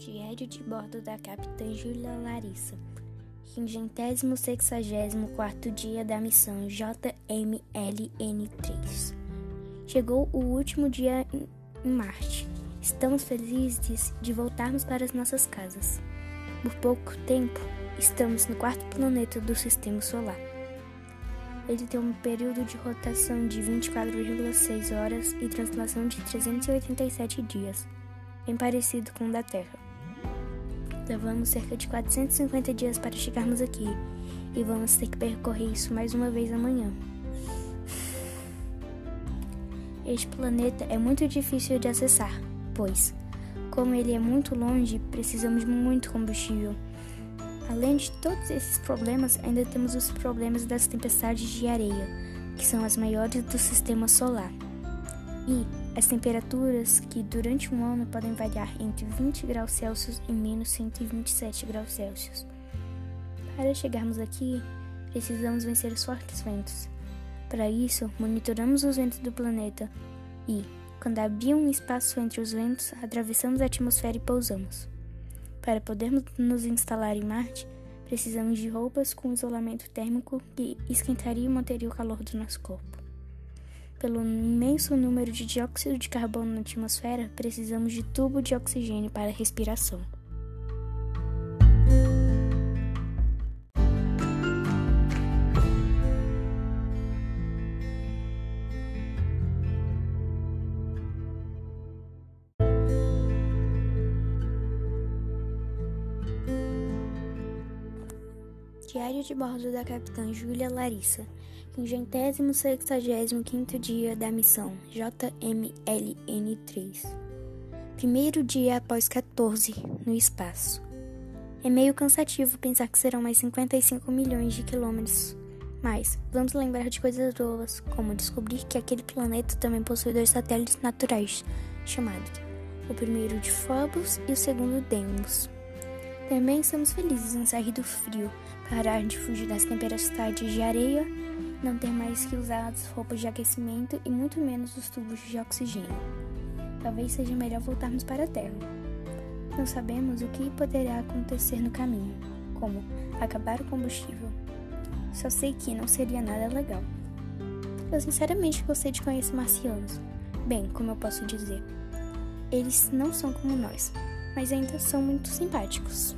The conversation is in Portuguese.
Diário de bordo da capitã Júlia Larissa. 564 dia da missão JMLN3. Chegou o último dia em Marte. Estamos felizes de voltarmos para as nossas casas. Por pouco tempo, estamos no quarto planeta do sistema solar. Ele tem um período de rotação de 24,6 horas e translação de 387 dias, bem parecido com o da Terra. Levamos cerca de 450 dias para chegarmos aqui e vamos ter que percorrer isso mais uma vez amanhã. Este planeta é muito difícil de acessar, pois, como ele é muito longe, precisamos de muito combustível. Além de todos esses problemas, ainda temos os problemas das tempestades de areia, que são as maiores do sistema solar. E as temperaturas que durante um ano podem variar entre 20 graus Celsius e menos 127 graus Celsius. Para chegarmos aqui, precisamos vencer os fortes ventos. Para isso, monitoramos os ventos do planeta e, quando havia um espaço entre os ventos, atravessamos a atmosfera e pousamos. Para podermos nos instalar em Marte, precisamos de roupas com isolamento térmico que esquentaria e manteria o calor do nosso corpo. Pelo imenso número de dióxido de carbono na atmosfera, precisamos de tubo de oxigênio para a respiração. Diário de bordo da capitã Júlia Larissa, 565 dia da missão JMLN3. Primeiro dia após 14 no espaço. É meio cansativo pensar que serão mais 55 milhões de quilômetros. Mas vamos lembrar de coisas boas, como descobrir que aquele planeta também possui dois satélites naturais, chamados o primeiro de Phobos e o segundo Deimos. Também estamos felizes em sair do frio, parar de fugir das tempestades de areia, não ter mais que usar as roupas de aquecimento e muito menos os tubos de oxigênio. Talvez seja melhor voltarmos para a Terra. Não sabemos o que poderá acontecer no caminho, como acabar o combustível. Só sei que não seria nada legal. Eu sinceramente gostei de conhecer marcianos. Bem, como eu posso dizer, eles não são como nós, mas ainda são muito simpáticos.